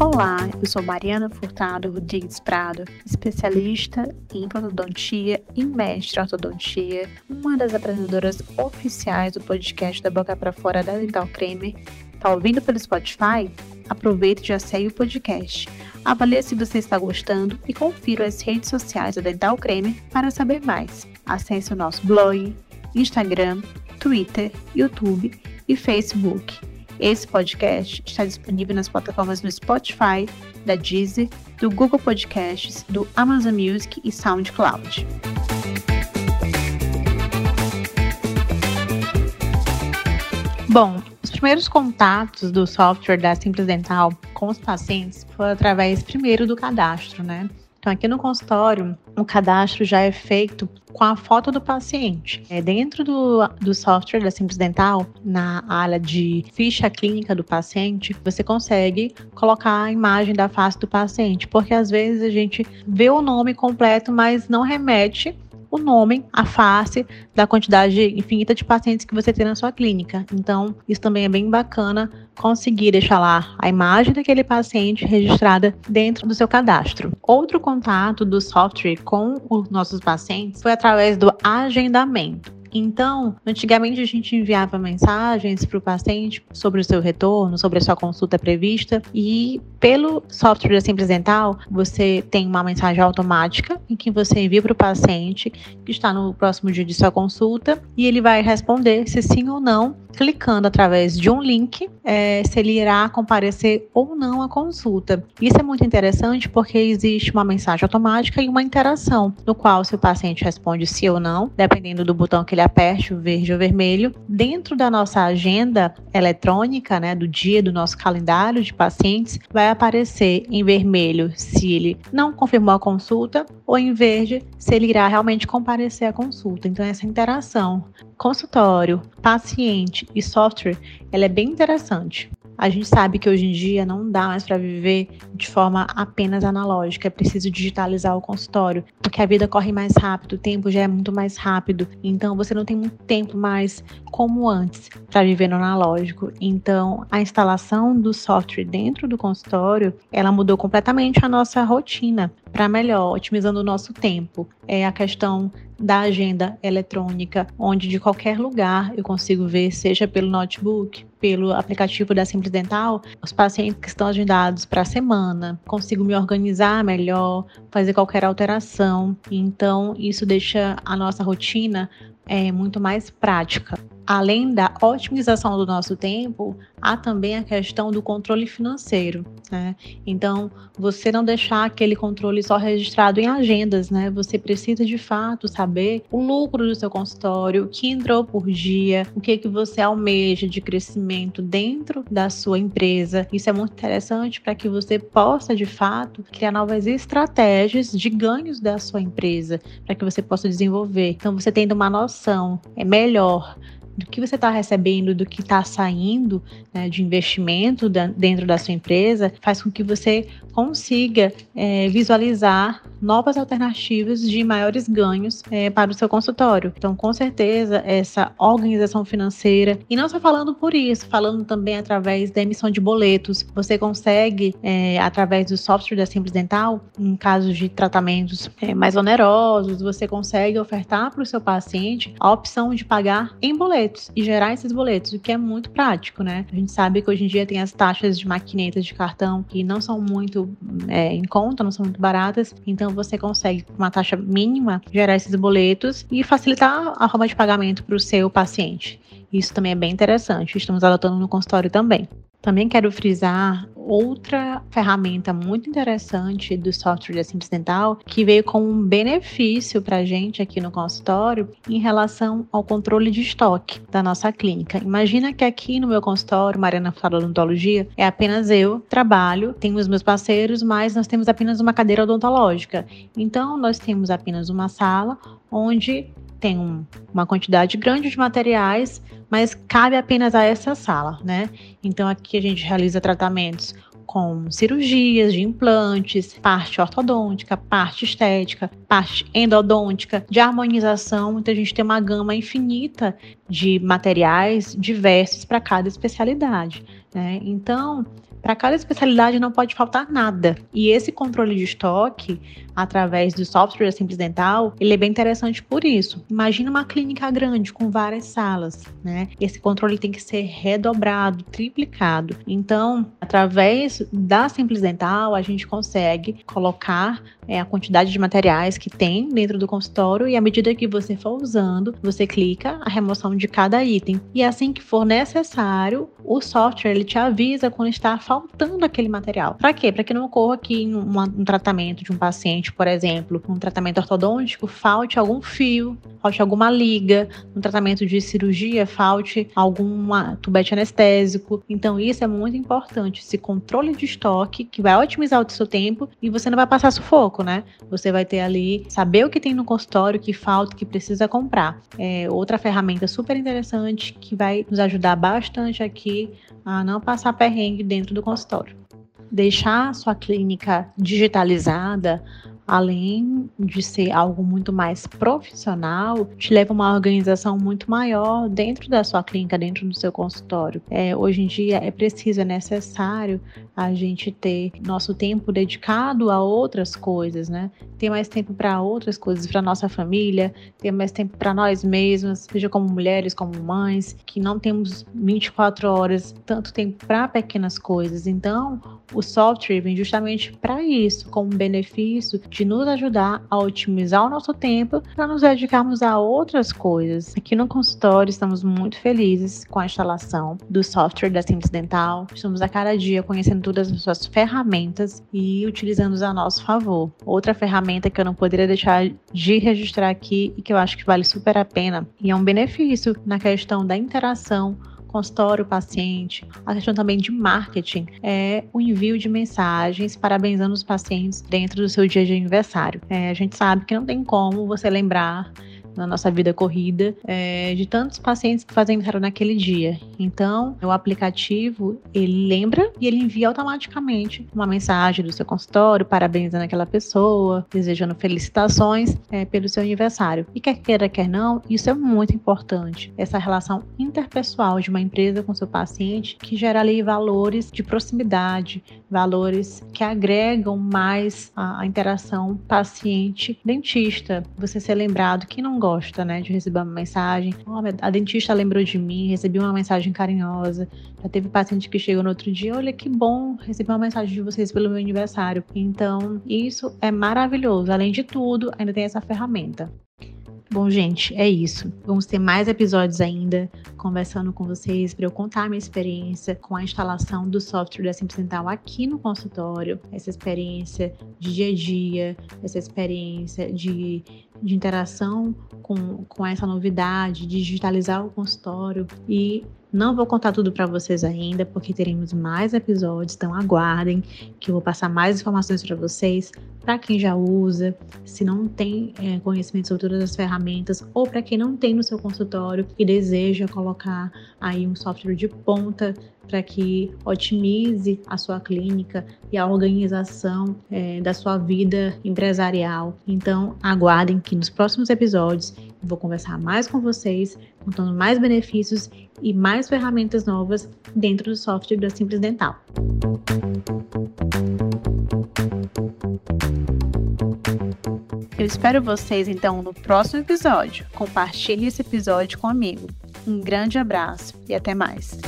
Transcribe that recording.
Olá, eu sou Mariana Furtado Rodrigues Prado, especialista em ortodontia e mestre em ortodontia, uma das apresentadoras oficiais do podcast da Boca para Fora da Dental Creme. Tá ouvindo pelo Spotify? Aproveite e já segue o podcast. Avalie se você está gostando e confira as redes sociais da Dental Creme para saber mais. Acesse o nosso blog, Instagram, Twitter, YouTube e Facebook. Esse podcast está disponível nas plataformas do Spotify, da Deezer, do Google Podcasts, do Amazon Music e SoundCloud. Bom, os primeiros contatos do software da Simples Dental com os pacientes foi através primeiro do cadastro, né? Então, aqui no consultório, o cadastro já é feito com a foto do paciente. É, dentro do, do software da Simples Dental, na área de ficha clínica do paciente, você consegue colocar a imagem da face do paciente, porque às vezes a gente vê o nome completo, mas não remete o nome, a face da quantidade infinita de pacientes que você tem na sua clínica. Então, isso também é bem bacana conseguir deixar lá a imagem daquele paciente registrada dentro do seu cadastro. Outro contato do software com os nossos pacientes foi através do agendamento. Então, antigamente a gente enviava mensagens para o paciente sobre o seu retorno, sobre a sua consulta prevista, e pelo software Simples Dental, você tem uma mensagem automática em que você envia para o paciente que está no próximo dia de sua consulta e ele vai responder se sim ou não, clicando através de um link, é, se ele irá comparecer ou não à consulta. Isso é muito interessante porque existe uma mensagem automática e uma interação, no qual se o paciente responde sim ou não, dependendo do botão que ele aperte, o verde ou vermelho, dentro da nossa agenda eletrônica, né, do dia do nosso calendário de pacientes, vai aparecer em vermelho se ele não confirmou a consulta ou em verde se ele irá realmente comparecer à consulta. Então essa interação consultório, paciente e software, ela é bem interessante. A gente sabe que hoje em dia não dá mais para viver de forma apenas analógica, é preciso digitalizar o consultório, porque a vida corre mais rápido, o tempo já é muito mais rápido, então você não tem muito tempo mais como antes para viver no analógico. Então, a instalação do software dentro do consultório, ela mudou completamente a nossa rotina para melhor, otimizando o nosso tempo. É a questão da agenda eletrônica, onde de qualquer lugar eu consigo ver, seja pelo notebook, pelo aplicativo da Simples Dental, os pacientes que estão agendados para a semana, consigo me organizar melhor, fazer qualquer alteração. Então, isso deixa a nossa rotina é, muito mais prática além da otimização do nosso tempo, há também a questão do controle financeiro, né? Então, você não deixar aquele controle só registrado em agendas, né? Você precisa de fato saber o lucro do seu consultório, o que entrou por dia, o que que você almeja de crescimento dentro da sua empresa. Isso é muito interessante para que você possa de fato criar novas estratégias de ganhos da sua empresa, para que você possa desenvolver. Então, você tendo uma noção é melhor do que você está recebendo, do que está saindo né, de investimento dentro da sua empresa, faz com que você consiga é, visualizar novas alternativas de maiores ganhos é, para o seu consultório. Então, com certeza, essa organização financeira, e não só falando por isso, falando também através da emissão de boletos, você consegue, é, através do software da Simples Dental, em casos de tratamentos é, mais onerosos, você consegue ofertar para o seu paciente a opção de pagar em boletos e gerar esses boletos, o que é muito prático, né? A gente sabe que hoje em dia tem as taxas de maquinetas de cartão que não são muito é, em conta, não são muito baratas, então você consegue, com uma taxa mínima, gerar esses boletos e facilitar a forma de pagamento para o seu paciente. Isso também é bem interessante, estamos adotando no consultório também. Também quero frisar outra ferramenta muito interessante do software da Simples Dental, que veio com um benefício para a gente aqui no consultório em relação ao controle de estoque da nossa clínica. Imagina que aqui no meu consultório, Mariana Odontologia, é apenas eu, trabalho, tenho os meus parceiros, mas nós temos apenas uma cadeira odontológica. Então, nós temos apenas uma sala onde tem um, uma quantidade grande de materiais, mas cabe apenas a essa sala, né? Então aqui a gente realiza tratamentos com cirurgias de implantes, parte ortodôntica, parte estética, parte endodôntica, de harmonização. Então a gente tem uma gama infinita de materiais diversos para cada especialidade. Né? Então, para cada especialidade não pode faltar nada. E esse controle de estoque, através do software da Simples Dental, ele é bem interessante por isso. Imagina uma clínica grande com várias salas, né? Esse controle tem que ser redobrado, triplicado. Então, através da Simples Dental, a gente consegue colocar é, a quantidade de materiais que tem dentro do consultório e à medida que você for usando, você clica a remoção de cada item. E assim que for necessário, o software ele te avisa quando está faltando aquele material. Para quê? Para que não ocorra aqui em um, um tratamento de um paciente, por exemplo, um tratamento ortodôntico, falte algum fio, falte alguma liga, no tratamento de cirurgia, falte algum tubete anestésico. Então, isso é muito importante, esse controle de estoque que vai otimizar o seu tempo e você não vai passar sufoco, né? Você vai ter ali, saber o que tem no consultório, o que falta, o que precisa comprar. É outra ferramenta super interessante que vai nos ajudar bastante aqui a não passar perrengue dentro do consultório. Deixar sua clínica digitalizada além de ser algo muito mais profissional, te leva a uma organização muito maior dentro da sua clínica, dentro do seu consultório. É, hoje em dia é preciso, é necessário a gente ter nosso tempo dedicado a outras coisas, né? Ter mais tempo para outras coisas, para nossa família, ter mais tempo para nós mesmas, seja como mulheres, como mães, que não temos 24 horas, tanto tempo para pequenas coisas. Então, o software vem justamente para isso, como benefício de nos ajudar a otimizar o nosso tempo para nos dedicarmos a outras coisas. Aqui no consultório estamos muito felizes com a instalação do software da Simples Dental. Estamos a cada dia conhecendo todas as suas ferramentas e utilizando-os a nosso favor. Outra ferramenta que eu não poderia deixar de registrar aqui e que eu acho que vale super a pena e é um benefício na questão da interação consultório paciente, a questão também de marketing é o envio de mensagens parabenizando os pacientes dentro do seu dia de aniversário. É, a gente sabe que não tem como você lembrar na nossa vida corrida é, de tantos pacientes que fazem aniversário naquele dia. Então, o aplicativo ele lembra e ele envia automaticamente uma mensagem do seu consultório, parabenizando aquela pessoa, desejando felicitações é, pelo seu aniversário. E quer queira, quer não, isso é muito importante. Essa relação interpessoal de uma empresa com seu paciente que gera ali valores de proximidade, valores que agregam mais a, a interação paciente-dentista. Você ser lembrado que não gosta, né, de receber uma mensagem. Oh, a dentista lembrou de mim, recebi uma mensagem carinhosa. Já teve paciente que chegou no outro dia, olha que bom receber uma mensagem de vocês pelo meu aniversário. Então, isso é maravilhoso. Além de tudo, ainda tem essa ferramenta. Bom, gente, é isso. Vamos ter mais episódios ainda conversando com vocês para eu contar a minha experiência com a instalação do software da Simples aqui no consultório, essa experiência de dia a dia, essa experiência de, de interação com, com essa novidade, de digitalizar o consultório e não vou contar tudo para vocês ainda, porque teremos mais episódios, então aguardem que eu vou passar mais informações para vocês, para quem já usa, se não tem é, conhecimento sobre todas as ferramentas, ou para quem não tem no seu consultório e deseja colocar aí um software de ponta para que otimize a sua clínica e a organização é, da sua vida empresarial. Então, aguardem que nos próximos episódios eu vou conversar mais com vocês, contando mais benefícios e mais ferramentas novas dentro do software da Simples Dental. Eu espero vocês então no próximo episódio. Compartilhe esse episódio com um. Um grande abraço e até mais.